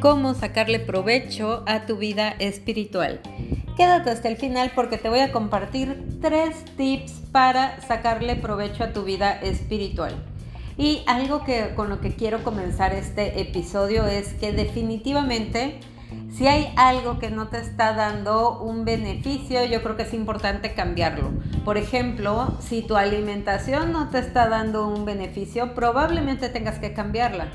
cómo sacarle provecho a tu vida espiritual. Quédate hasta el final porque te voy a compartir tres tips para sacarle provecho a tu vida espiritual. Y algo que con lo que quiero comenzar este episodio es que definitivamente si hay algo que no te está dando un beneficio, yo creo que es importante cambiarlo. Por ejemplo, si tu alimentación no te está dando un beneficio, probablemente tengas que cambiarla.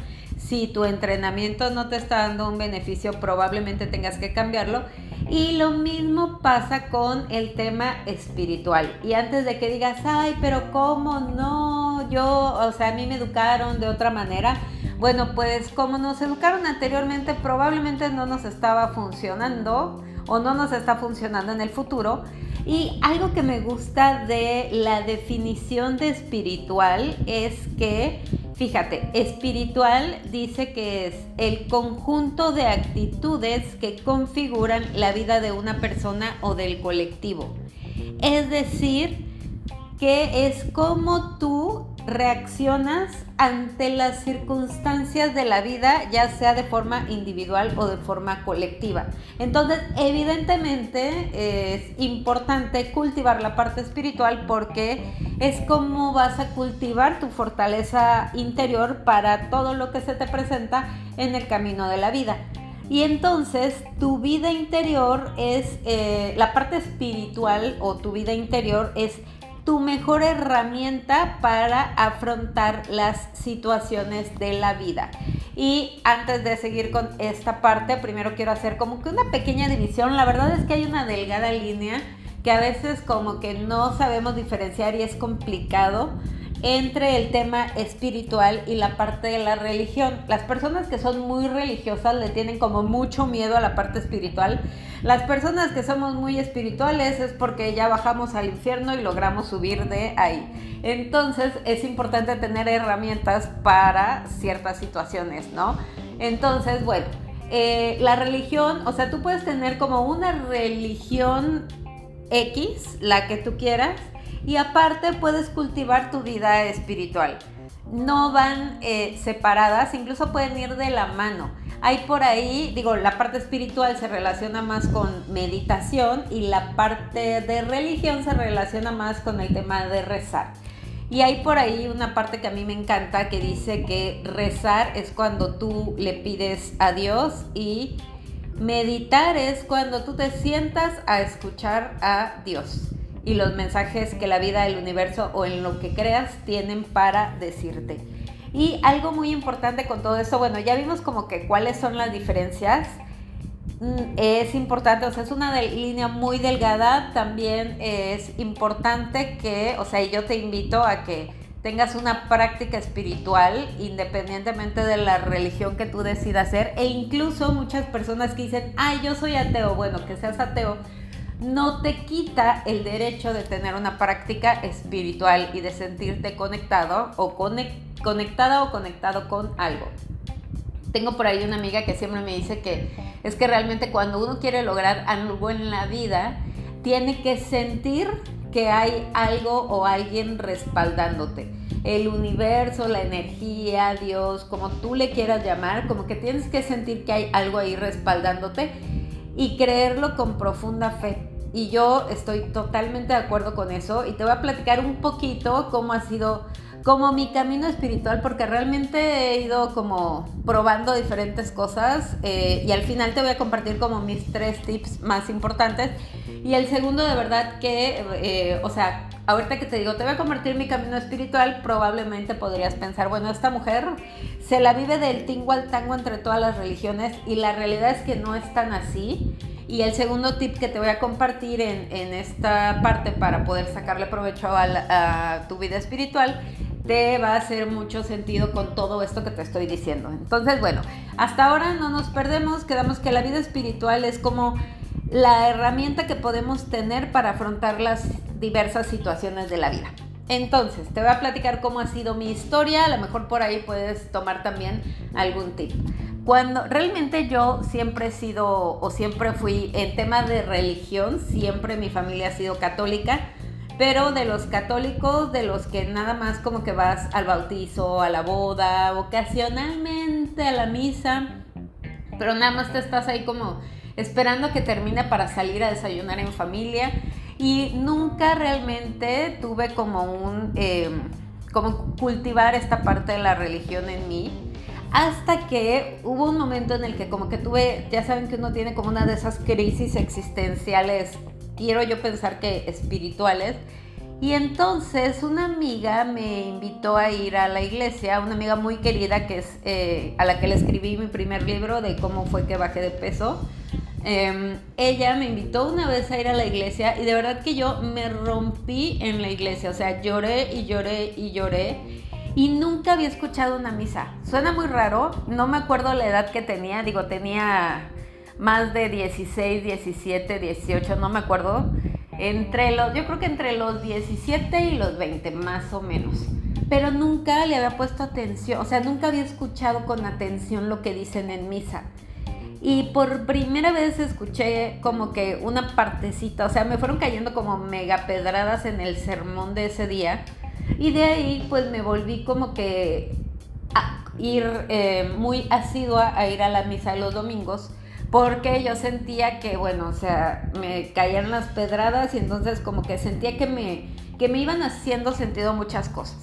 Si tu entrenamiento no te está dando un beneficio, probablemente tengas que cambiarlo. Y lo mismo pasa con el tema espiritual. Y antes de que digas, ay, pero ¿cómo no? Yo, o sea, a mí me educaron de otra manera. Bueno, pues como nos educaron anteriormente, probablemente no nos estaba funcionando o no nos está funcionando en el futuro. Y algo que me gusta de la definición de espiritual es que, fíjate, espiritual dice que es el conjunto de actitudes que configuran la vida de una persona o del colectivo. Es decir, que es como tú reaccionas ante las circunstancias de la vida, ya sea de forma individual o de forma colectiva. Entonces, evidentemente es importante cultivar la parte espiritual porque es como vas a cultivar tu fortaleza interior para todo lo que se te presenta en el camino de la vida. Y entonces tu vida interior es, eh, la parte espiritual o tu vida interior es tu mejor herramienta para afrontar las situaciones de la vida. Y antes de seguir con esta parte, primero quiero hacer como que una pequeña división. La verdad es que hay una delgada línea que a veces como que no sabemos diferenciar y es complicado entre el tema espiritual y la parte de la religión. Las personas que son muy religiosas le tienen como mucho miedo a la parte espiritual. Las personas que somos muy espirituales es porque ya bajamos al infierno y logramos subir de ahí. Entonces es importante tener herramientas para ciertas situaciones, ¿no? Entonces, bueno, eh, la religión, o sea, tú puedes tener como una religión X, la que tú quieras, y aparte puedes cultivar tu vida espiritual. No van eh, separadas, incluso pueden ir de la mano. Hay por ahí, digo, la parte espiritual se relaciona más con meditación y la parte de religión se relaciona más con el tema de rezar. Y hay por ahí una parte que a mí me encanta que dice que rezar es cuando tú le pides a Dios y meditar es cuando tú te sientas a escuchar a Dios y los mensajes que la vida, el universo o en lo que creas tienen para decirte. Y algo muy importante con todo esto, bueno, ya vimos como que cuáles son las diferencias. Mm, es importante, o sea, es una línea muy delgada. También es importante que, o sea, yo te invito a que tengas una práctica espiritual independientemente de la religión que tú decidas hacer. E incluso muchas personas que dicen, ay, yo soy ateo, bueno, que seas ateo no te quita el derecho de tener una práctica espiritual y de sentirte conectado o conectada o conectado con algo. Tengo por ahí una amiga que siempre me dice que es que realmente cuando uno quiere lograr algo en la vida, tiene que sentir que hay algo o alguien respaldándote. El universo, la energía, Dios, como tú le quieras llamar, como que tienes que sentir que hay algo ahí respaldándote y creerlo con profunda fe. Y yo estoy totalmente de acuerdo con eso y te voy a platicar un poquito cómo ha sido como mi camino espiritual porque realmente he ido como probando diferentes cosas eh, y al final te voy a compartir como mis tres tips más importantes. Y el segundo de verdad que, eh, o sea, ahorita que te digo, te voy a compartir mi camino espiritual, probablemente podrías pensar, bueno, esta mujer se la vive del tingo al tango entre todas las religiones y la realidad es que no es tan así. Y el segundo tip que te voy a compartir en, esta parte para poder sacarle provecho a, tu vida espiritual te va a hacer mucho sentido con todo esto que te estoy diciendo. Entonces, bueno, hasta ahora no nos perdemos, quedamos que la vida espiritual es como la herramienta que podemos tener para afrontar las diversas situaciones de la vida. Entonces, te voy a platicar cómo ha sido mi historia, a lo mejor por ahí puedes tomar también algún tip. Cuando realmente yo siempre he sido o siempre fui en tema de religión, siempre mi familia ha sido católica, pero de los católicos, de los que nada más como que vas al bautizo, a la boda, ocasionalmente a la misa, pero nada más te estás ahí como esperando que termine para salir a desayunar en familia y nunca realmente tuve como un, eh, como cultivar esta parte de la religión en mí. Hasta que hubo un momento en el que como que tuve, ya saben que uno tiene como una de esas crisis existenciales, quiero yo pensar que espirituales, y entonces una amiga me invitó a ir a la iglesia, una amiga muy querida que es eh, a la que le escribí mi primer libro de cómo fue que bajé de peso. Em, ella me invitó una vez a ir a la iglesia y de verdad que yo me rompí en la iglesia, o sea, lloré y lloré y lloré y nunca había escuchado una misa. Suena muy raro, no me acuerdo la edad que tenía, digo, tenía más de 16, 17, 18, no me acuerdo. Entre los, yo creo que entre los 17 y los 20, más o menos. Pero nunca le había puesto atención, o sea, nunca había escuchado con atención lo que dicen en misa. Y por primera vez escuché como que una partecita, o sea, me fueron cayendo como mega pedradas en el sermón de ese día. Y de ahí pues me volví como que a ir eh, muy asidua a ir a la misa los domingos porque yo sentía que, bueno, o sea, me caían las pedradas y entonces como que sentía que me, que me iban haciendo sentido muchas cosas.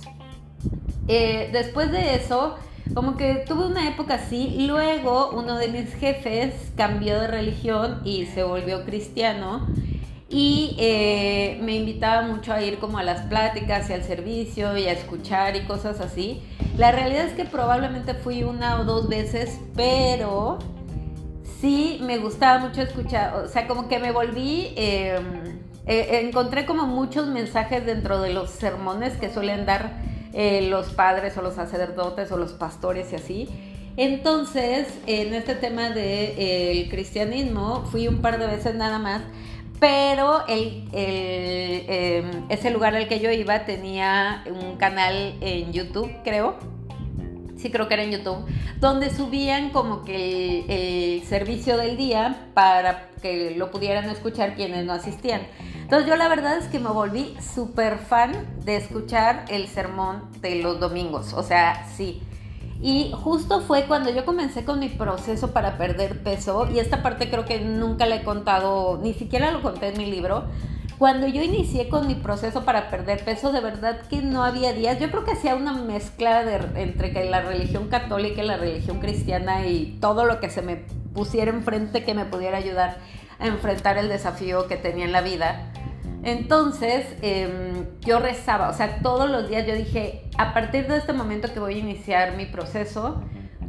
Eh, después de eso, como que tuve una época así, luego uno de mis jefes cambió de religión y se volvió cristiano y eh, me invitaba mucho a ir como a las pláticas y al servicio y a escuchar y cosas así. La realidad es que probablemente fui una o dos veces, pero sí me gustaba mucho escuchar, o sea, como que me volví, em, eh, encontré como muchos mensajes dentro de los sermones que suelen dar eh, los padres o los sacerdotes o los pastores y así. Entonces, en este tema del de, cristianismo, fui un par de veces nada más, pero el, em, ese lugar al que yo iba tenía un canal en YouTube, creo, sí creo que era en YouTube, donde subían como que el, servicio del día para que lo pudieran escuchar quienes no asistían. Entonces yo la verdad es que me volví súper fan de escuchar el sermón de los domingos, o sea, sí. Y justo fue cuando yo comencé con mi proceso para perder peso, y esta parte creo que nunca la he contado, ni siquiera lo conté en mi libro, cuando yo inicié con mi proceso para perder peso, de verdad que no había días. Yo creo que hacía una mezcla de, entre la religión católica y la religión cristiana y todo lo que se me pusiera enfrente que me pudiera ayudar a enfrentar el desafío que tenía en la vida. Entonces em, yo rezaba, o sea, todos los días yo dije, a partir de este momento que voy a iniciar mi proceso,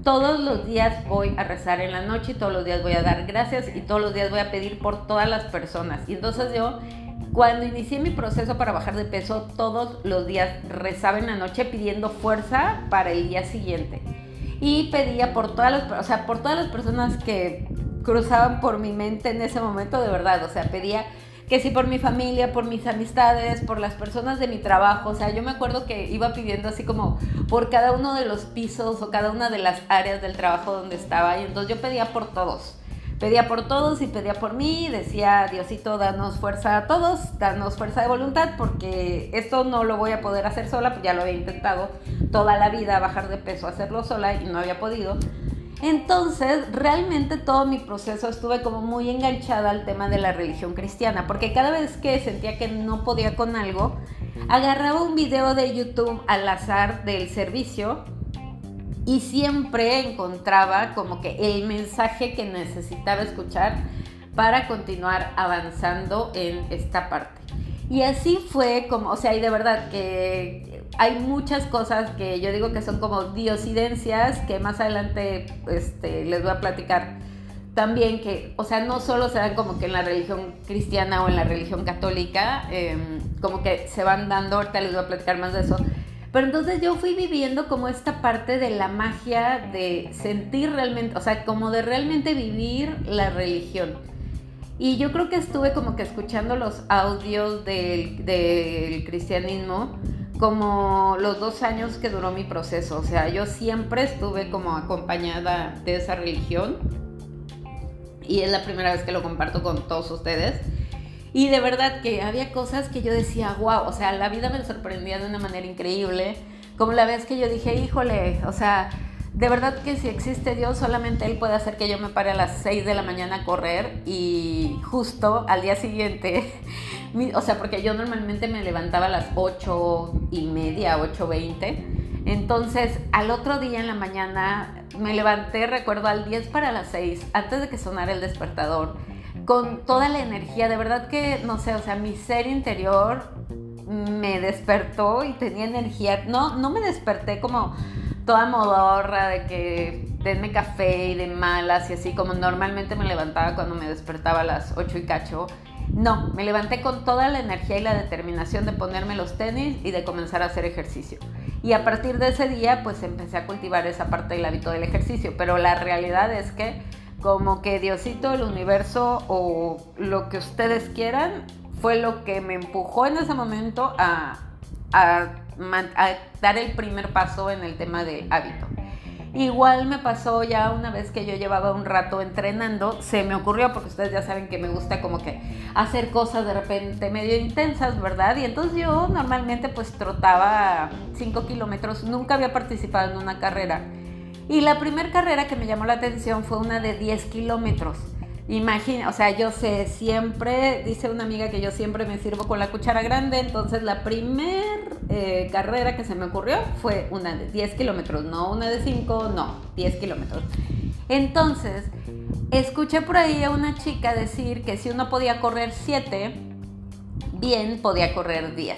todos los días voy a rezar en la noche y todos los días voy a dar gracias y todos los días voy a pedir por todas las personas. Y entonces yo cuando inicié mi proceso para bajar de peso, todos los días rezaba en la noche pidiendo fuerza para el día siguiente. Y pedía por todas las, o sea, por todas las personas que cruzaban por mi mente en ese momento, de verdad, o sea, pedía que sí por mi familia, por mis amistades, por las personas de mi trabajo, o sea, yo me acuerdo que iba pidiendo así como por cada uno de los pisos o cada una de las áreas del trabajo donde estaba y entonces yo pedía por todos pedía por todos y pedía por mí, decía, Diosito, danos fuerza a todos, danos fuerza de voluntad, porque esto no lo voy a poder hacer sola, pues ya lo había intentado toda la vida, bajar de peso, hacerlo sola y no había podido. Entonces, realmente todo mi proceso estuve como muy enganchada al tema de la religión cristiana, porque cada vez que sentía que no podía con algo, agarraba un video de YouTube al azar del servicio y siempre encontraba como que el mensaje que necesitaba escuchar para continuar avanzando en esta parte. Y así fue como, o sea, y de verdad que hay muchas cosas que yo digo que son como diosidencias que más adelante este, les voy a platicar también que, o sea, no solo se dan como que en la religión cristiana o en la religión católica, em, como que se van dando, ahorita les voy a platicar más de eso, pero entonces yo fui viviendo como esta parte de la magia de sentir realmente, o sea, como de realmente vivir la religión. Y yo creo que estuve como que escuchando los audios del, del cristianismo como los dos años que duró mi proceso. O sea, yo siempre estuve como acompañada de esa religión. Y es la primera vez que lo comparto con todos ustedes. Y de verdad que había cosas que yo decía, wow, o sea, la vida me sorprendía de una manera increíble. Como la vez que yo dije, híjole, o sea, de verdad que si existe Dios, solamente Él puede hacer que yo me pare a las 6 de la mañana a correr y justo al día siguiente, o sea, porque yo normalmente me levantaba a las 8 y media, 8.20. Entonces, al otro día en la mañana me levanté, recuerdo, al 10 para las 6, antes de que sonara el despertador, con toda la energía, de verdad que, no sé, o sea, mi ser interior me despertó y tenía energía. No, no me desperté como toda modorra de que denme café y de malas y así como normalmente me levantaba cuando me despertaba a las 8 y cacho. No, me levanté con toda la energía y la determinación de ponerme los tenis y de comenzar a hacer ejercicio. Y a partir de ese día pues empecé a cultivar esa parte del hábito del ejercicio, pero la realidad es que como que Diosito, el universo o lo que ustedes quieran fue lo que me empujó en ese momento a, dar el primer paso en el tema del hábito. Igual me pasó ya una vez que yo llevaba un rato entrenando, se me ocurrió, porque ustedes ya saben que me gusta como que hacer cosas de repente medio intensas, ¿verdad? Y entonces yo normalmente pues trotaba 5 kilómetros, nunca había participado en una carrera. Y la primera carrera que me llamó la atención fue una de 10 kilómetros. Imagina, o sea, yo sé, siempre, dice una amiga que yo siempre me sirvo con la cuchara grande, entonces la primer eh, carrera que se me ocurrió fue una de 10 kilómetros, no una de 5, no, 10 kilómetros. Entonces, escuché por ahí a una chica decir que si uno podía correr 7, bien podía correr 10.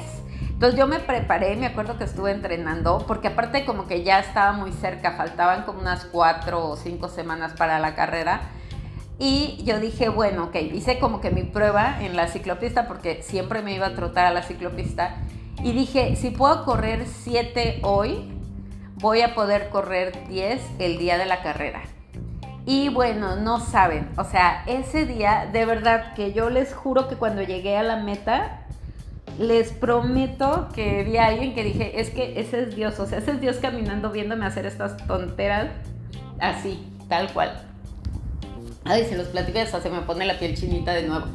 Entonces yo me preparé, me acuerdo que estuve entrenando, porque aparte como que ya estaba muy cerca, faltaban como unas 4 o 5 semanas para la carrera y yo dije, bueno, ok, hice como que mi prueba en la ciclopista porque siempre me iba a trotar a la ciclopista. Y dije, si puedo correr 7 hoy, voy a poder correr 10 el día de la carrera. Y bueno, no saben, o sea, ese día, de verdad que yo les juro que cuando llegué a la meta, les prometo que vi a alguien que dije, es que ese es Dios, o sea, ese es Dios caminando viéndome hacer estas tonteras así, tal cual. Ay, se los platico hasta se me pone la piel chinita de nuevo.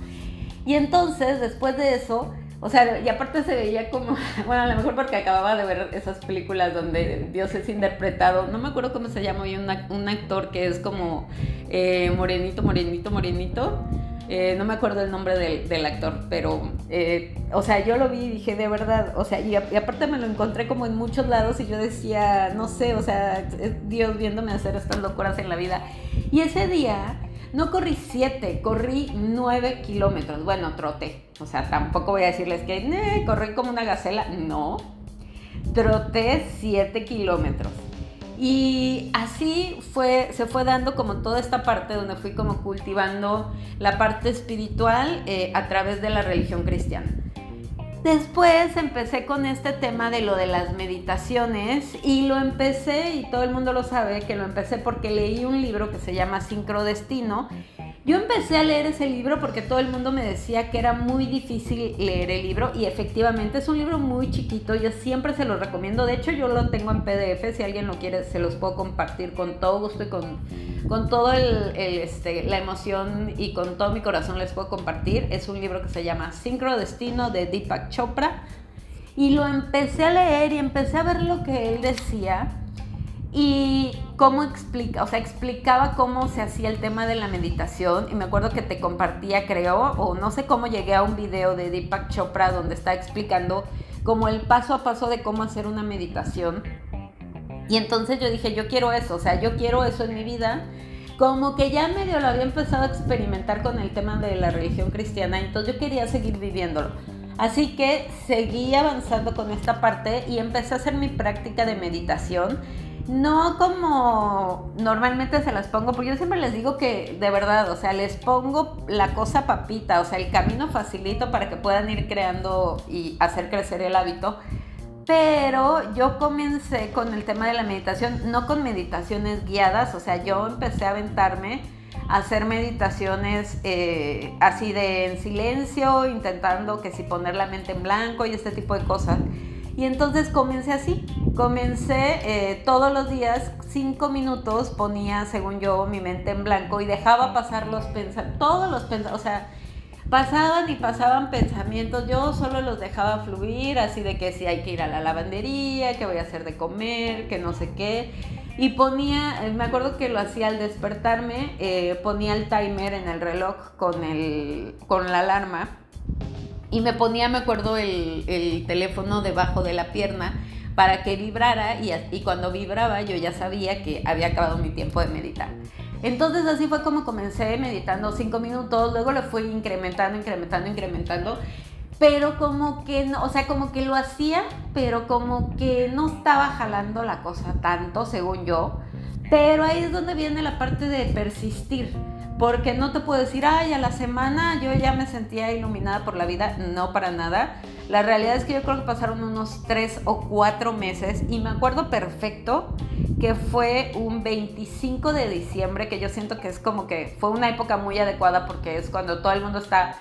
Y entonces, después de eso, o sea, y aparte se veía como, bueno, a lo mejor porque acababa de ver esas películas donde Dios es interpretado, no me acuerdo cómo se llama hoy un actor que es como eh, morenito, morenito, morenito. Eh, no me acuerdo el nombre del, actor, pero, eh, o sea, yo lo vi y dije, de verdad, o sea, y, aparte me lo encontré como en muchos lados y yo decía, no sé, o sea, Dios viéndome hacer estas locuras en la vida. Y ese día no corrí 7, corrí 9 kilómetros. Bueno, troté. O sea, tampoco voy a decirles que corrí como una gacela. No. Troté 7 kilómetros. Y así fue, se fue dando como toda esta parte donde fui como cultivando la parte espiritual eh, a través de la religión cristiana. Después empecé con este tema de lo de las meditaciones y lo empecé, y todo el mundo lo sabe, que lo empecé porque leí un libro que se llama Sincrodestino yo empecé a leer ese libro porque todo el mundo me decía que era muy difícil leer el libro y efectivamente es un libro muy chiquito, yo siempre se lo recomiendo, de hecho yo lo tengo en PDF, si alguien lo quiere se los puedo compartir con todo gusto y con, con todo el, este, la emoción y con todo mi corazón les puedo compartir. Es un libro que se llama Sincrodestino de Deepak Chopra y lo empecé a leer y empecé a ver lo que él decía y cómo explica, o sea, explicaba cómo se hacía el tema de la meditación y me acuerdo que te compartía, creo, o no sé cómo llegué a un video de Deepak Chopra donde está explicando como el paso a paso de cómo hacer una meditación. Y entonces yo dije, yo quiero eso, o sea, yo quiero eso en mi vida. Como que ya medio lo había empezado a experimentar con el tema de la religión cristiana, entonces yo quería seguir viviéndolo. Así que seguí avanzando con esta parte y empecé a hacer mi práctica de meditación no como normalmente se las pongo, porque yo siempre les digo que de verdad, o sea, les pongo la cosa papita, o sea, el camino facilito para que puedan ir creando y hacer crecer el hábito. Pero yo comencé con el tema de la meditación, no con meditaciones guiadas, o sea, yo empecé a aventarme a hacer meditaciones eh, así de en silencio, intentando que si poner la mente en blanco y este tipo de cosas. Y entonces comencé así, comencé eh, todos los días, cinco minutos, ponía, según yo, mi mente en blanco y dejaba pasar los pensamientos, todos los pensamientos, o sea, pasaban y pasaban pensamientos, yo solo los dejaba fluir, así de que si hay que ir a la lavandería, que voy a hacer de comer, que no sé qué. Y ponía, me acuerdo que lo hacía al despertarme, eh, ponía el timer en el reloj con, el, con la alarma y me ponía, me acuerdo, el, el teléfono debajo de la pierna para que vibrara y, y, cuando vibraba yo ya sabía que había acabado mi tiempo de meditar. Entonces así fue como comencé meditando cinco minutos, luego lo fui incrementando, incrementando, incrementando, pero como que no, o sea, como que lo hacía, pero como que no estaba jalando la cosa tanto, según yo. Pero ahí es donde viene la parte de persistir porque no te puedo decir, ay, a la semana yo ya me sentía iluminada por la vida, no para nada. La realidad es que yo creo que pasaron unos tres o cuatro meses y me acuerdo perfecto que fue un 25 de diciembre, que yo siento que es como que fue una época muy adecuada porque es cuando todo el mundo está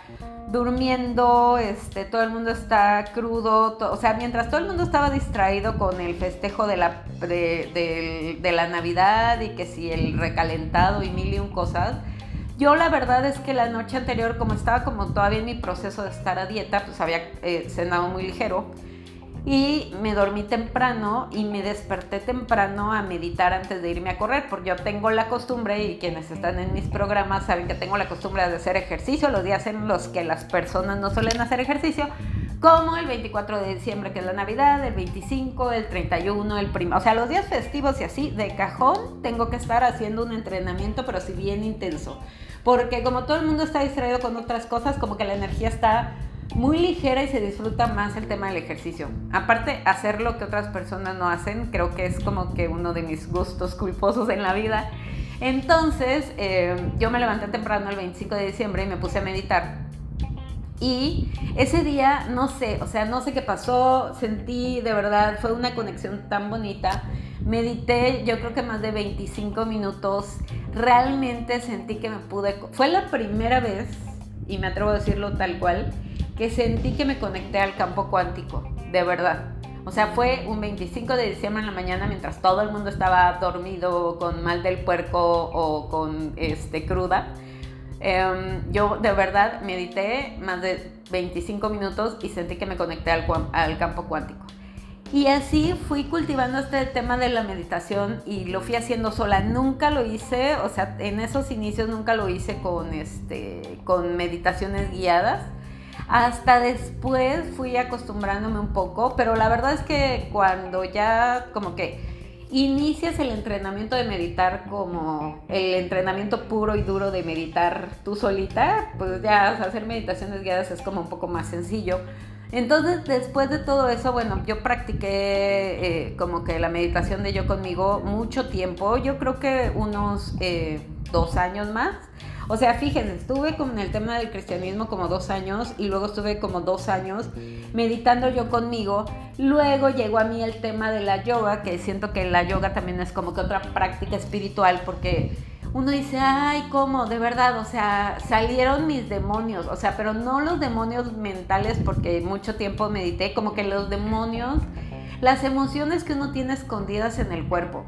durmiendo, este, todo el mundo está crudo, o sea, mientras todo el mundo estaba distraído con el festejo de la, de, de la Navidad y que si el recalentado y mil y un cosas, yo la verdad es que la noche anterior, como estaba como todavía en mi proceso de estar a dieta, pues había eh, cenado muy ligero y me dormí temprano y me desperté temprano a meditar antes de irme a correr, porque yo tengo la costumbre, y quienes están en mis programas saben que tengo la costumbre de hacer ejercicio los días en los que las personas no suelen hacer ejercicio, como el 24 de diciembre, que es la Navidad, el 25, el 31, el primo. O sea, los días festivos y así, de cajón, tengo que estar haciendo un entrenamiento, pero sí bien intenso. Porque como todo el mundo está distraído con otras cosas, como que la energía está muy ligera y se disfruta más el tema del ejercicio. Aparte, hacer lo que otras personas no hacen, creo que es como que uno de mis gustos culposos en la vida. Entonces, eh, yo me levanté temprano el 25 de diciembre y me puse a meditar y ese día, no sé, o sea, no sé qué pasó, sentí de verdad, fue una conexión tan bonita. Medité, yo creo que más de 25 minutos. Realmente sentí que me pude... Fue la primera vez, y me atrevo a decirlo tal cual, que sentí que me conecté al campo cuántico, de verdad. O sea, fue un 25 de diciembre en la mañana mientras todo el mundo estaba dormido con mal del puerco o con este, cruda Em, yo de verdad medité más de 25 minutos y sentí que me conecté al, al campo cuántico. Y así fui cultivando este tema de la meditación y lo fui haciendo sola. Nunca lo hice, o sea, en esos inicios nunca lo hice con, este, con meditaciones guiadas. Hasta después fui acostumbrándome un poco, pero la verdad es que cuando ya como que inicias el entrenamiento de meditar como el entrenamiento puro y duro de meditar tú solita, pues ya hacer meditaciones guiadas es como un poco más sencillo. Entonces, después de todo eso, bueno, yo practiqué eh, como que la meditación de yo conmigo mucho tiempo, yo creo que unos eh, dos años más. O sea, fíjense, estuve con el tema del cristianismo como dos años y luego estuve como dos años meditando yo conmigo. Luego llegó a mí el tema de la yoga, que siento que la yoga también es como que otra práctica espiritual porque uno dice, ay, ¿cómo? De verdad, o sea, salieron mis demonios, o sea, pero no los demonios mentales porque mucho tiempo medité, como que los demonios, las emociones que uno tiene escondidas en el cuerpo.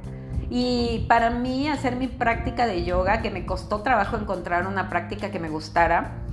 Y para mí hacer mi práctica de yoga, que me costó trabajo encontrar una práctica que me gustara,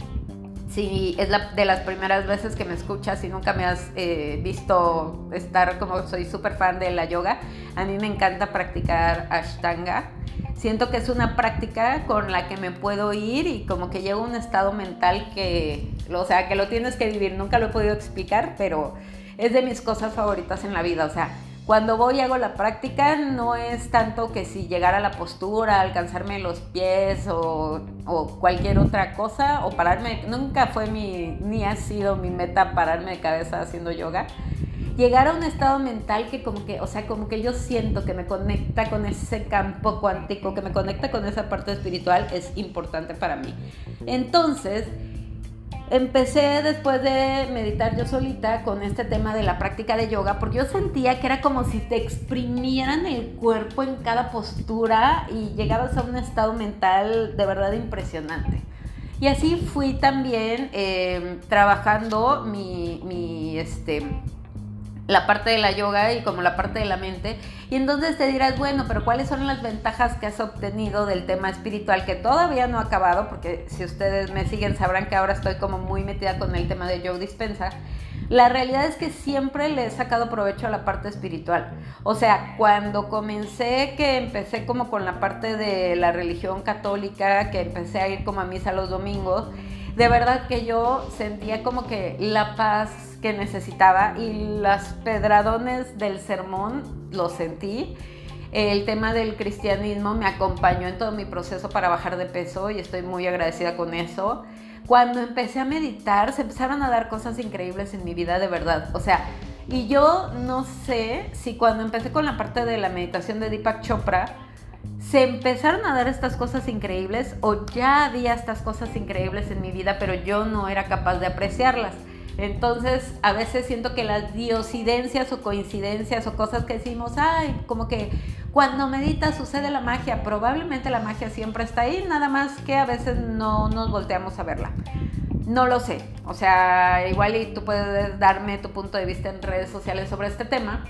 si es la, de las primeras veces que me escuchas y nunca me has eh, visto estar como soy súper fan de la yoga, a mí me encanta practicar ashtanga. Siento que es una práctica con la que me puedo ir y como que llego a un estado mental que, o sea, que lo tienes que vivir. Nunca lo he podido explicar, pero es de mis cosas favoritas en la vida. O sea, cuando voy y hago la práctica, no es tanto que si llegar a la postura, alcanzarme los pies o, cualquier otra cosa, o pararme, nunca fue mi, ni ha sido mi meta pararme de cabeza haciendo yoga. Llegar a un estado mental que como que, o sea, como que yo siento que me conecta con ese campo cuántico, que me conecta con esa parte espiritual, es importante para mí. Entonces, empecé después de meditar yo solita con este tema de la práctica de yoga, porque yo sentía que era como si te exprimieran el cuerpo en cada postura y llegabas a un estado mental de verdad impresionante. Y así fui también em, trabajando mi, mi, este, la parte de la yoga y como la parte de la mente. Y entonces te dirás, bueno, pero ¿cuáles son las ventajas que has obtenido del tema espiritual que todavía no ha acabado? Porque si ustedes me siguen sabrán que ahora estoy como muy metida con el tema de Joe Dispensa. La realidad es que siempre le he sacado provecho a la parte espiritual. O sea, cuando comencé, que empecé como con la parte de la religión católica, que empecé a ir como a misa los domingos, de verdad que yo sentía como que la paz que necesitaba y las pedradones del sermón lo sentí. El tema del cristianismo me acompañó en todo mi proceso para bajar de peso y estoy muy agradecida con eso. Cuando empecé a meditar, se empezaron a dar cosas increíbles en mi vida de verdad. O sea, y yo no sé si cuando empecé con la parte de la meditación de Deepak Chopra, se empezaron a dar estas cosas increíbles o ya había estas cosas increíbles en mi vida, pero yo no era capaz de apreciarlas. Entonces, a veces siento que las diosidencias o coincidencias o cosas que decimos, ay, como que cuando meditas sucede la magia, probablemente la magia siempre está ahí, nada más que a veces no nos volteamos a verla. No lo sé, o sea, igual y tú puedes darme tu punto de vista en redes sociales sobre este tema,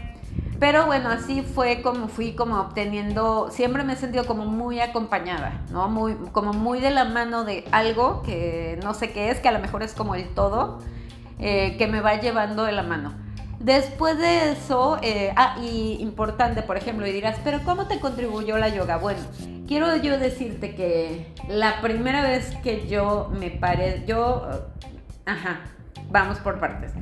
pero bueno, así fue como fui como obteniendo, siempre me he sentido como muy acompañada, ¿no? Muy, como muy de la mano de algo que no sé qué es, que a lo mejor es como el todo, eh, que me va llevando de la mano. Después de eso, eh, ah, y importante, por ejemplo, y dirás, pero ¿cómo te contribuyó la yoga? Bueno, quiero yo decirte que la primera vez que yo me paré, yo, ajá, vamos por partes.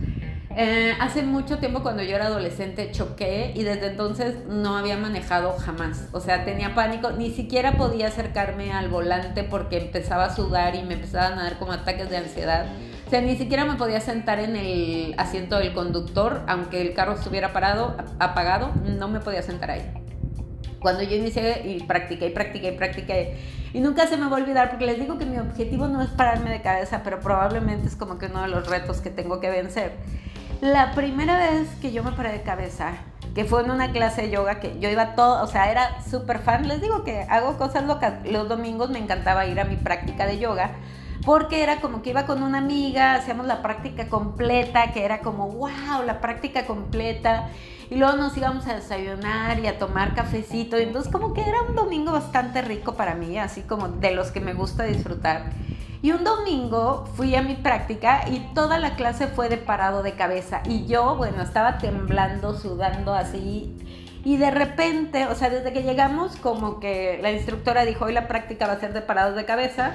Eh, hace mucho tiempo cuando yo era adolescente choqué y desde entonces no había manejado jamás. O sea, tenía pánico, ni siquiera podía acercarme al volante porque empezaba a sudar y me empezaban a dar como ataques de ansiedad. O sea, ni siquiera me podía sentar en el asiento del conductor, aunque el carro estuviera parado, apagado, no me podía sentar ahí. Cuando yo inicié y practiqué y practiqué y practiqué, y nunca se me va a olvidar porque les digo que mi objetivo no es pararme de cabeza, pero probablemente es como que uno de los retos que tengo que vencer la primera vez que yo me paré de cabeza, que fue en una clase de yoga, que yo iba todo, o sea, era súper fan, les digo que hago cosas locas, los domingos me encantaba ir a mi práctica de yoga, porque era como que iba con una amiga, hacíamos la práctica completa, que era como, wow, la práctica completa, y luego nos íbamos a desayunar y a tomar cafecito, y entonces como que era un domingo bastante rico para mí, así como de los que me gusta disfrutar. Y un domingo fui a mi práctica y toda la clase fue de parado de cabeza. Y yo, bueno, estaba temblando, sudando así. Y de repente, o sea, desde que llegamos, como que la instructora dijo, hoy la práctica va a ser de parados de cabeza.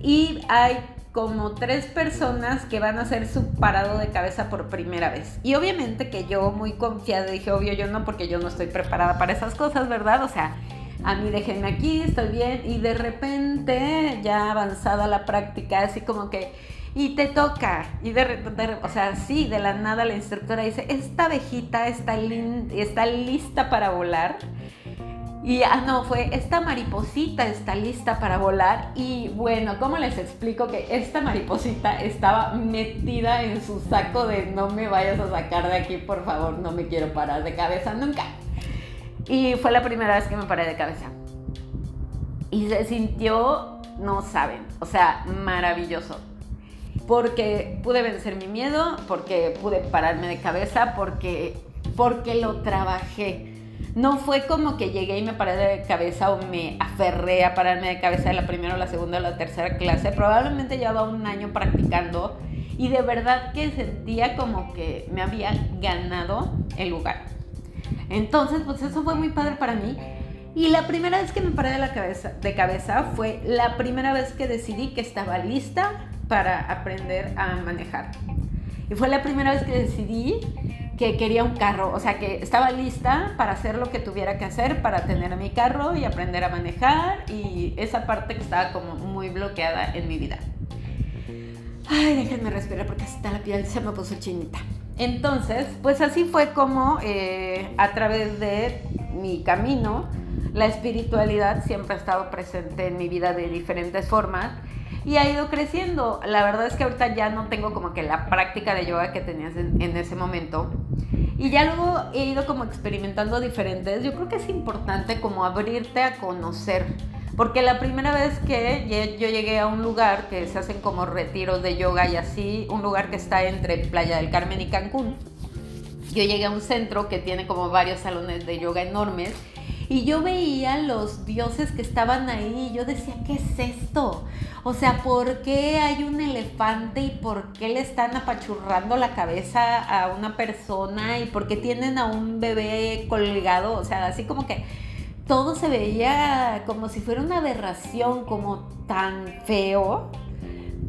Y hay como tres personas que van a hacer su parado de cabeza por primera vez. Y obviamente que yo muy confiada dije, obvio yo no, porque yo no estoy preparada para esas cosas, ¿verdad? O sea, a mí déjenme aquí, estoy bien, y de repente, ya avanzada la práctica, así como que, y te toca, y de, repente, o sea, sí, de la nada la instructora dice, esta abejita está, está lista para volar. Y ah, no, fue esta mariposita está lista para volar. Y bueno, ¿cómo les explico que esta mariposita estaba metida en su saco de no me vayas a sacar de aquí, por favor, no me quiero parar de cabeza nunca? Y fue la primera vez que me paré de cabeza. Y se sintió, no saben, o sea, maravilloso. Porque pude vencer mi miedo, porque pude pararme de cabeza, porque, porque lo trabajé. No fue como que llegué y me paré de cabeza o me aferré a pararme de cabeza de la primera o la segunda o la tercera clase. Probablemente llevaba un año practicando y de verdad que sentía como que me había ganado el lugar. Entonces, pues eso fue muy padre para mí. Y la primera vez que me paré de, la cabeza, fue la primera vez que decidí que estaba lista para aprender a manejar. Y fue la primera vez que decidí que quería un carro, o sea, que estaba lista para hacer lo que tuviera que hacer, para tener mi carro y aprender a manejar y esa parte que estaba como muy bloqueada en mi vida. Ay, déjenme respirar porque hasta la piel se me puso chinita. Entonces, pues así fue como eh, a través de mi camino, la espiritualidad siempre ha estado presente en mi vida de diferentes formas y ha ido creciendo. La verdad es que ahorita ya no tengo como que la práctica de yoga que tenías en, en ese momento. Y ya luego he ido como experimentando diferentes. Yo creo que es importante como abrirte a conocer porque la primera vez que yo llegué a un lugar que se hacen como retiros de yoga y así, un lugar que está entre Playa del Carmen y Cancún, yo llegué a un centro que tiene como varios salones de yoga enormes y yo veía los dioses que estaban ahí y yo decía, ¿qué es esto? O sea, ¿por qué hay un elefante y por qué le están apachurrando la cabeza a una persona y por qué tienen a un bebé colgado? O sea, así como que todo se veía como si fuera una aberración, como tan feo.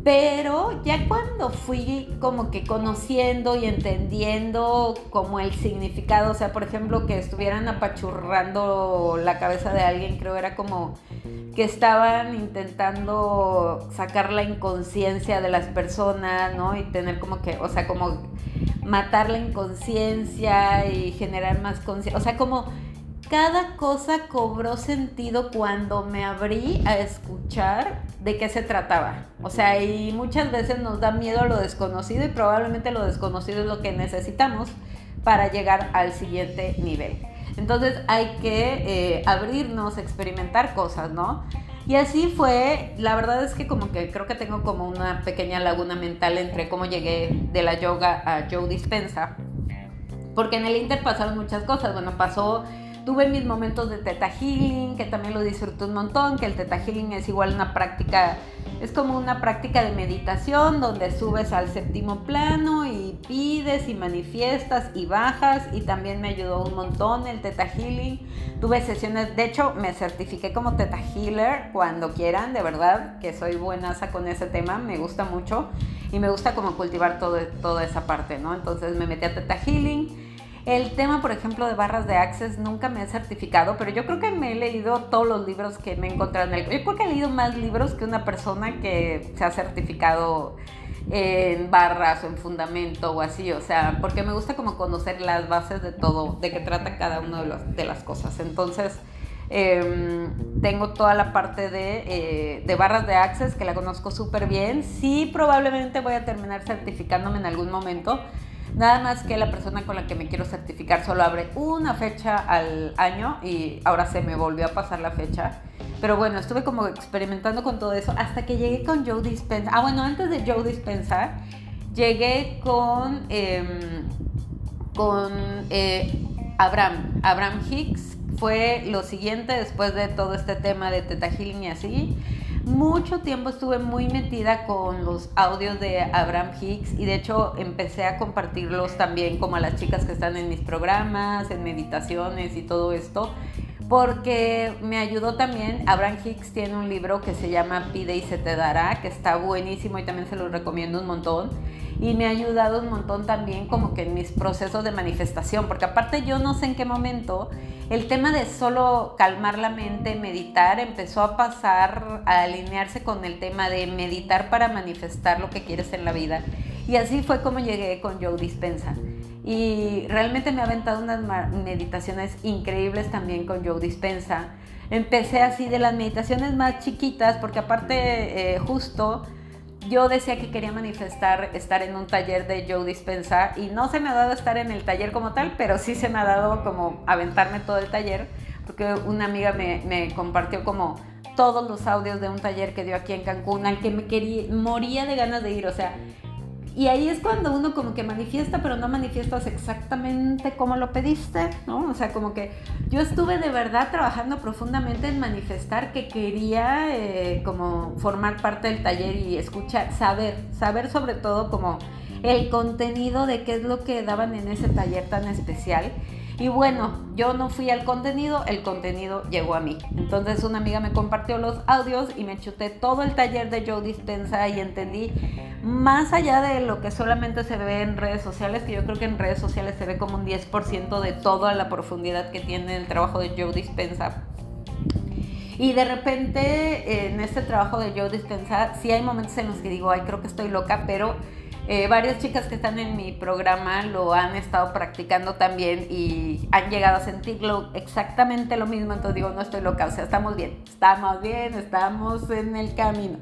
Pero ya cuando fui como que conociendo y entendiendo como el significado, o sea, por ejemplo, que estuvieran apachurrando la cabeza de alguien, creo era como que estaban intentando sacar la inconsciencia de las personas, ¿no? Y tener como que, o sea, como matar la inconsciencia y generar más conciencia, o sea, como cada cosa cobró sentido cuando me abrí a escuchar de qué se trataba. O sea, y muchas veces nos da miedo lo desconocido y probablemente lo desconocido es lo que necesitamos para llegar al siguiente nivel. Entonces hay que eh, abrirnos, experimentar cosas, ¿no? Y así fue, la verdad es que como que creo que tengo como una pequeña laguna mental entre cómo llegué de la yoga a Joe Dispensa. Porque en el Inter pasaron muchas cosas. Bueno, pasó Tuve mis momentos de Teta Healing, que también lo disfruto un montón, que el Teta Healing es igual una práctica, es como una práctica de meditación donde subes al séptimo plano y pides y manifiestas y bajas y también me ayudó un montón el Teta Healing. Tuve sesiones, de hecho me certifiqué como Teta Healer cuando quieran, de verdad que soy buenaza con ese tema, me gusta mucho y me gusta como cultivar todo, toda esa parte, ¿no? Entonces me metí a Teta Healing el tema, por ejemplo, de barras de Access nunca me he certificado, pero yo creo que me he leído todos los libros que me he encontrado en el... Yo creo que he leído más libros que una persona que se ha certificado en barras o en fundamento o así, o sea, porque me gusta como conocer las bases de todo, de qué trata cada una de, las cosas. Entonces, em, tengo toda la parte de, eh, de barras de Access que la conozco súper bien. Sí, probablemente voy a terminar certificándome en algún momento Nada más que la persona con la que me quiero certificar solo abre una fecha al año y ahora se me volvió a pasar la fecha. Pero bueno, estuve como experimentando con todo eso hasta que llegué con Joe Dispenza. Ah, bueno, antes de Joe Dispenza, llegué con, em, con eh, Abraham, Abraham Hicks. Fue lo siguiente después de todo este tema de Teta Healing y así mucho tiempo estuve muy metida con los audios de Abraham Hicks y de hecho empecé a compartirlos también como a las chicas que están en mis programas, en meditaciones y todo esto, porque me ayudó también, Abraham Hicks tiene un libro que se llama Pide y se te dará, que está buenísimo y también se lo recomiendo un montón y me ha ayudado un montón también como que en mis procesos de manifestación, porque aparte yo no sé en qué momento el tema de solo calmar la mente, meditar, empezó a pasar a alinearse con el tema de meditar para manifestar lo que quieres en la vida. Y así fue como llegué con Joe Dispensa. Y realmente me ha aventado unas meditaciones increíbles también con Joe Dispensa. Empecé así de las meditaciones más chiquitas, porque aparte eh, justo yo decía que quería manifestar estar en un taller de Joe Dispensa y no se me ha dado estar en el taller como tal, pero sí se me ha dado como aventarme todo el taller, porque una amiga me, compartió como todos los audios de un taller que dio aquí en Cancún al que me quería, moría de ganas de ir, o sea, y ahí es cuando uno como que manifiesta, pero no manifiestas exactamente como lo pediste, ¿no? O sea, como que yo estuve de verdad trabajando profundamente en manifestar que quería eh, como formar parte del taller y escuchar, saber, saber sobre todo como el contenido de qué es lo que daban en ese taller tan especial y bueno, yo no fui al contenido, el contenido llegó a mí. Entonces una amiga me compartió los audios y me chuté todo el taller de Joe Dispensa y entendí más allá de lo que solamente se ve en redes sociales, que yo creo que en redes sociales se ve como un 10% de toda la profundidad que tiene el trabajo de Joe Dispensa. Y de repente en este trabajo de Joe Dispensa, sí hay momentos en los que digo, ay, creo que estoy loca, pero eh, varias chicas que están en mi programa lo han estado practicando también y han llegado a sentirlo exactamente lo mismo. Entonces digo, no estoy loca, o sea, estamos bien, estamos bien, estamos en el camino.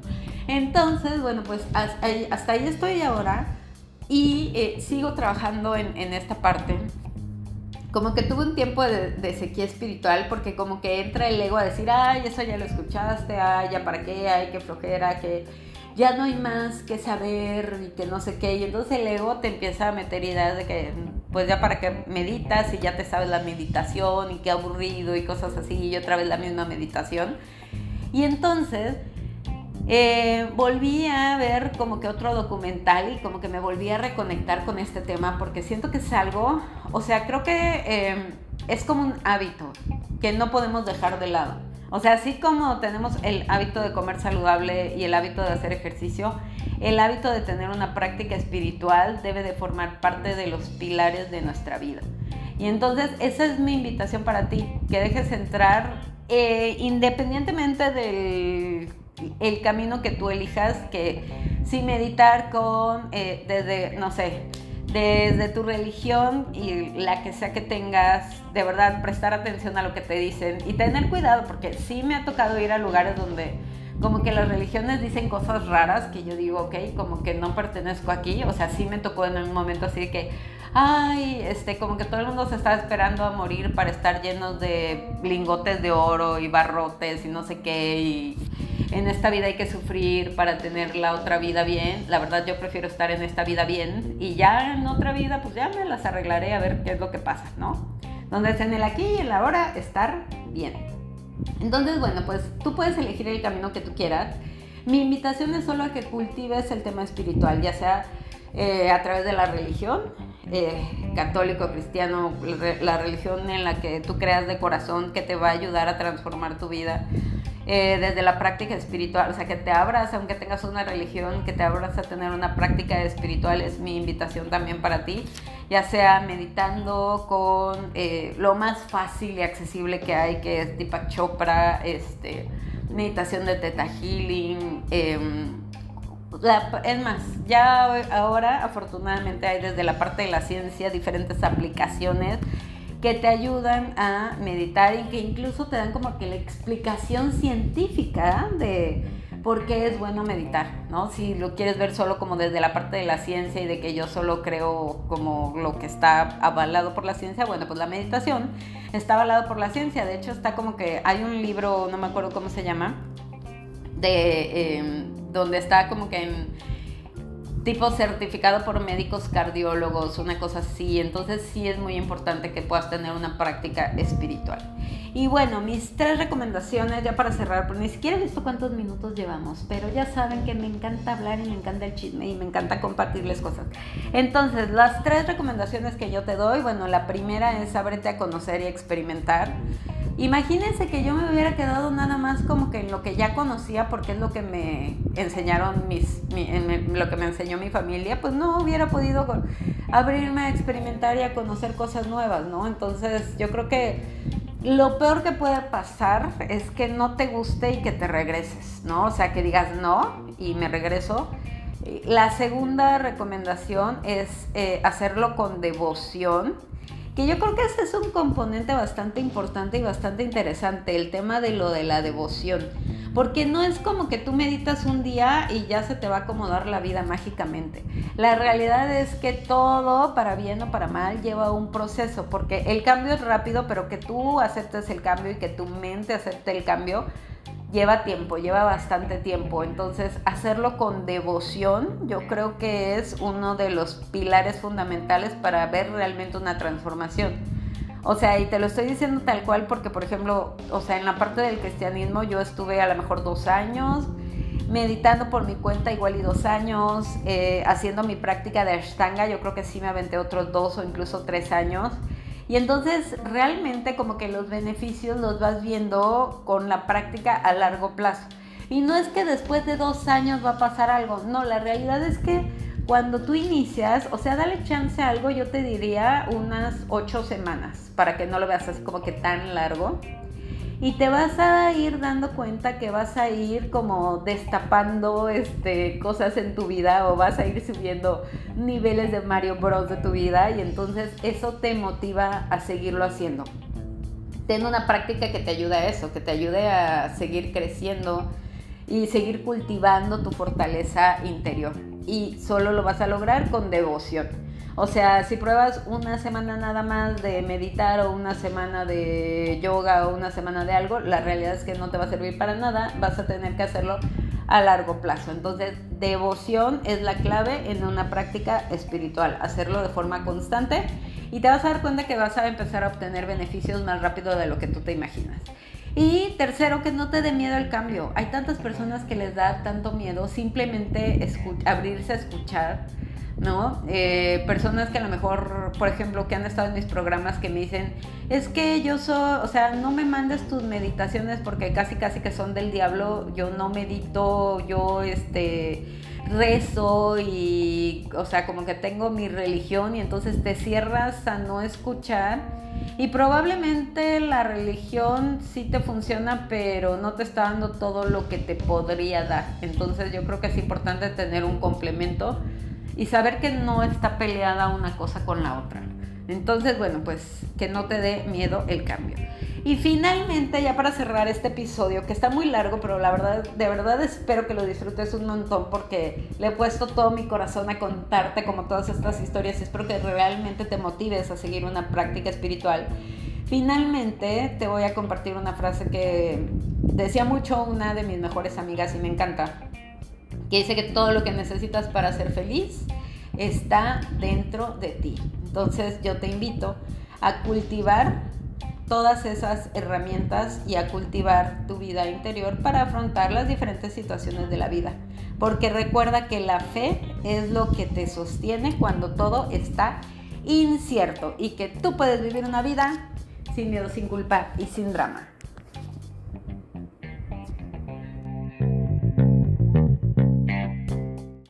Entonces, bueno, pues hasta ahí, estoy ahora y eh, sigo trabajando en, esta parte. Como que tuve un tiempo de, de, sequía espiritual porque como que entra el ego a decir, ay, eso ya lo escuchaste, ay, ya para qué, ay, qué flojera, que ya no hay más que saber y que no sé qué. Y entonces el ego te empieza a meter ideas de que, pues ya para que meditas y ya te sabes la meditación y qué aburrido y cosas así, y otra vez la misma meditación. Y entonces eh, volví a ver como que otro documental y como que me volví a reconectar con este tema porque siento que es algo, o sea, creo que eh, es como un hábito que no podemos dejar de lado. O sea, así como tenemos el hábito de comer saludable y el hábito de hacer ejercicio, el hábito de tener una práctica espiritual debe de formar parte de los pilares de nuestra vida. Y entonces esa es mi invitación para ti, que dejes entrar eh, independientemente del el camino que tú elijas, que si meditar con, eh, desde, no sé, desde tu religión y la que sea que tengas, de verdad prestar atención a lo que te dicen y tener cuidado, porque sí me ha tocado ir a lugares donde como que las religiones dicen cosas raras que yo digo, ok, como que no pertenezco aquí, o sea, sí me tocó en un momento así de que, ay, este, como que todo el mundo se está esperando a morir para estar llenos de lingotes de oro y barrotes y no sé qué, y en esta vida hay que sufrir para tener la otra vida bien. La verdad yo prefiero estar en esta vida bien y ya en otra vida pues ya me las arreglaré a ver qué es lo que pasa, ¿no? Donde es en el aquí y en la ahora estar bien. Entonces, bueno, pues tú puedes elegir el camino que tú quieras. Mi invitación es solo a que cultives el tema espiritual, ya sea eh, a través de la religión, eh, católico, cristiano, la religión en la que tú creas de corazón que te va a ayudar a transformar tu vida eh, desde la práctica espiritual, o sea, que te abras, aunque tengas una religión, que te abras a tener una práctica espiritual, es mi invitación también para ti, ya sea meditando con eh, lo más fácil y accesible que hay, que es Deepak Chopra, este, meditación de Theta Healing. Es más, ya ahora afortunadamente hay desde la parte de la ciencia diferentes aplicaciones que te ayudan a meditar y que incluso te dan como que la explicación científica de por qué es bueno meditar, ¿no? Si lo quieres ver solo como desde la parte de la ciencia y de que yo solo creo como lo que está avalado por la ciencia, bueno, pues la meditación está avalado por la ciencia. De hecho, está como que hay un libro, no me acuerdo cómo se llama, de em, donde está como que en tipo certificado por médicos cardiólogos, una cosa así. Entonces sí es muy importante que puedas tener una práctica espiritual. Y bueno, mis tres recomendaciones ya para cerrar, porque ni siquiera he visto cuántos minutos llevamos, pero ya saben que me encanta hablar y me encanta el chisme y me encanta compartirles cosas. Entonces, las tres recomendaciones que yo te doy, bueno, la primera es ábrete a conocer y experimentar. Imagínense que yo me hubiera quedado nada más como que en lo que ya conocía porque es lo que me enseñaron mis, lo que me enseñó mi familia, pues no hubiera podido abrirme a experimentar y a conocer cosas nuevas, ¿no? Entonces yo creo que lo peor que puede pasar es que no te guste y que te regreses, ¿no? O sea, que digas no y me regreso. La segunda recomendación es eh, hacerlo con devoción que yo creo que ese es un componente bastante importante y bastante interesante, el tema de lo de la devoción. Porque no es como que tú meditas un día y ya se te va a acomodar la vida mágicamente. La realidad es que todo, para bien o para mal, lleva un proceso, porque el cambio es rápido, pero que tú aceptes el cambio y que tu mente acepte el cambio, lleva tiempo, lleva bastante tiempo. Entonces, hacerlo con devoción, yo creo que es uno de los pilares fundamentales para ver realmente una transformación. O sea, y te lo estoy diciendo tal cual porque, por ejemplo, o sea, en la parte del cristianismo yo estuve a lo mejor dos años meditando por mi cuenta igual y dos años, eh, haciendo mi práctica de Ashtanga, yo creo que sí me aventé otros dos o incluso tres años. Y entonces realmente como que los beneficios los vas viendo con la práctica a largo plazo. Y no es que después de dos años va a pasar algo, no, la realidad es que cuando tú inicias, o sea, dale chance a algo, yo te diría unas ocho semanas, para que no lo veas así como que tan largo y te vas a ir dando cuenta que vas a ir como destapando este, cosas en tu vida o vas a ir subiendo niveles de Mario Bros de tu vida y entonces eso te motiva a seguirlo haciendo. Ten una práctica que te ayude a eso, que te ayude a seguir creciendo y seguir cultivando tu fortaleza interior. Y solo lo vas a lograr con devoción. O sea, si pruebas una semana nada más de meditar o una semana de yoga o una semana de algo, la realidad es que no te va a servir para nada. Vas a tener que hacerlo a largo plazo. Entonces, devoción es la clave en una práctica espiritual, hacerlo de forma constante y te vas a dar cuenta que vas a empezar a obtener beneficios más rápido de lo que tú te imaginas. Y tercero, que no te dé miedo el cambio. Hay tantas personas que les da tanto miedo simplemente abrirse a escuchar ¿no? Eh, personas que a lo mejor, por ejemplo, que han estado en mis programas que me dicen, es que yo soy, o sea, no me mandes tus meditaciones porque casi casi que son del diablo, yo no medito, yo este rezo y, o sea, como que tengo mi religión y entonces te cierras a no escuchar y probablemente la religión sí te funciona, pero no te está dando todo lo que te podría dar. Entonces yo creo que es importante tener un complemento y saber que no está peleada una cosa con la otra. Entonces, bueno, pues que no te dé miedo el cambio. Y finalmente, ya para cerrar este episodio, que está muy largo, pero la verdad, de verdad espero que lo disfrutes un montón porque le he puesto todo mi corazón a contarte como todas estas historias y espero que realmente te motives a seguir una práctica espiritual. Finalmente, te voy a compartir una frase que decía mucho una de mis mejores amigas y me encanta que dice que todo lo que necesitas para ser feliz está dentro de ti. Entonces yo te invito a cultivar todas esas herramientas y a cultivar tu vida interior para afrontar las diferentes situaciones de la vida. Porque recuerda que la fe es lo que te sostiene cuando todo está incierto y que tú puedes vivir una vida sin miedo, sin culpa y sin drama.